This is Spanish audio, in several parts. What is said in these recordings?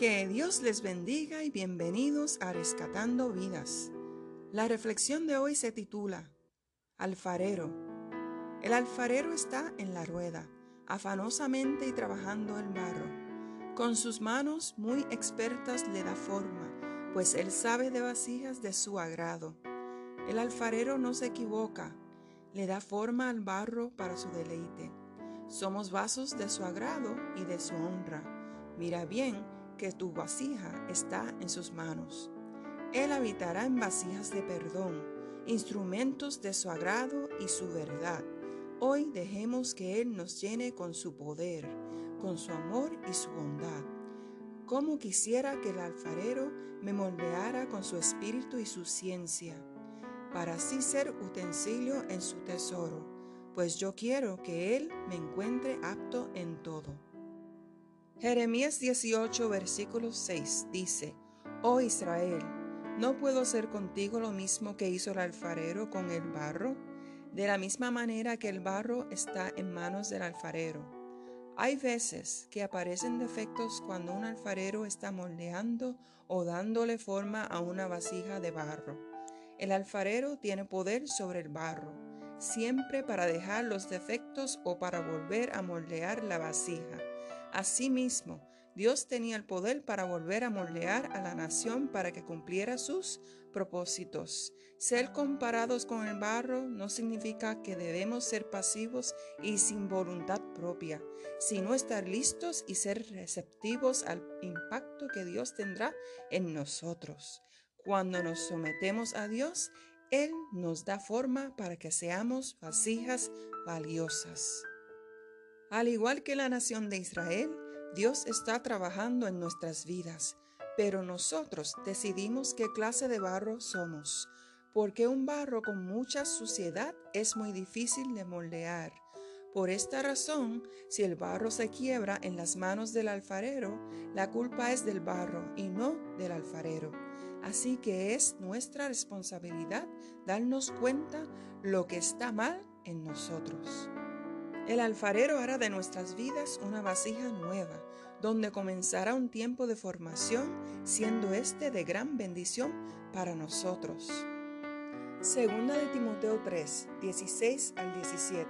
Que Dios les bendiga y bienvenidos a Rescatando Vidas. La reflexión de hoy se titula Alfarero. El alfarero está en la rueda, afanosamente y trabajando el barro. Con sus manos muy expertas le da forma, pues él sabe de vasijas de su agrado. El alfarero no se equivoca, le da forma al barro para su deleite. Somos vasos de su agrado y de su honra. Mira bien, que tu vasija está en sus manos. Él habitará en vasijas de perdón, instrumentos de su agrado y su verdad. Hoy dejemos que Él nos llene con su poder, con su amor y su bondad. Como quisiera que el alfarero me moldeara con su espíritu y su ciencia, para así ser utensilio en su tesoro, pues yo quiero que Él me encuentre apto en todo. Jeremías 18, versículo 6 dice, Oh Israel, ¿no puedo hacer contigo lo mismo que hizo el alfarero con el barro? De la misma manera que el barro está en manos del alfarero. Hay veces que aparecen defectos cuando un alfarero está moldeando o dándole forma a una vasija de barro. El alfarero tiene poder sobre el barro, siempre para dejar los defectos o para volver a moldear la vasija. Asimismo, Dios tenía el poder para volver a moldear a la nación para que cumpliera sus propósitos. Ser comparados con el barro no significa que debemos ser pasivos y sin voluntad propia, sino estar listos y ser receptivos al impacto que Dios tendrá en nosotros. Cuando nos sometemos a Dios, Él nos da forma para que seamos vasijas valiosas. Al igual que la nación de Israel, Dios está trabajando en nuestras vidas, pero nosotros decidimos qué clase de barro somos, porque un barro con mucha suciedad es muy difícil de moldear. Por esta razón, si el barro se quiebra en las manos del alfarero, la culpa es del barro y no del alfarero. Así que es nuestra responsabilidad darnos cuenta lo que está mal en nosotros. El alfarero hará de nuestras vidas una vasija nueva, donde comenzará un tiempo de formación, siendo este de gran bendición para nosotros. Segunda de Timoteo 3, 16 al 17,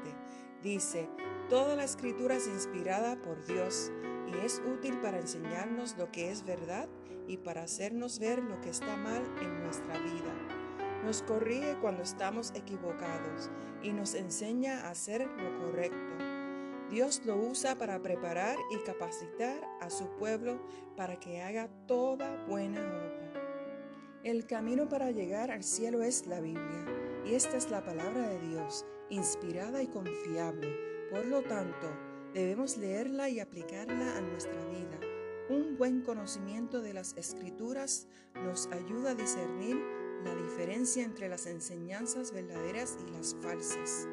dice, Toda la escritura es inspirada por Dios y es útil para enseñarnos lo que es verdad y para hacernos ver lo que está mal en nuestra vida. Nos corrige cuando estamos equivocados y nos enseña a hacer lo correcto. Dios lo usa para preparar y capacitar a su pueblo para que haga toda buena obra. El camino para llegar al cielo es la Biblia, y esta es la palabra de Dios, inspirada y confiable. Por lo tanto, debemos leerla y aplicarla a nuestra vida. Un buen conocimiento de las escrituras nos ayuda a discernir la diferencia entre las enseñanzas verdaderas y las falsas.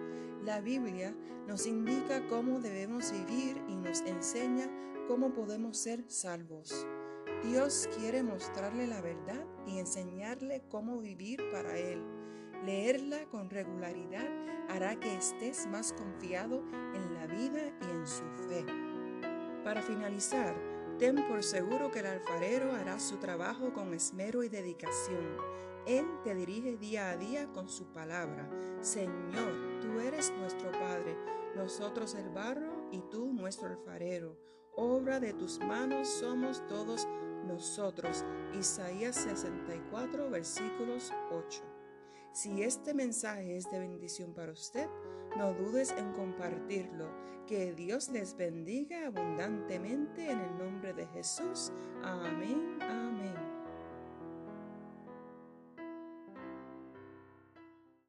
La Biblia nos indica cómo debemos vivir y nos enseña cómo podemos ser salvos. Dios quiere mostrarle la verdad y enseñarle cómo vivir para Él. Leerla con regularidad hará que estés más confiado en la vida y en su fe. Para finalizar, ten por seguro que el alfarero hará su trabajo con esmero y dedicación él te dirige día a día con su palabra. Señor, tú eres nuestro Padre, nosotros el barro y tú nuestro alfarero. Obra de tus manos somos todos nosotros. Isaías 64, versículos 8. Si este mensaje es de bendición para usted, no dudes en compartirlo. Que Dios les bendiga abundantemente en el nombre de Jesús. Amén, amén.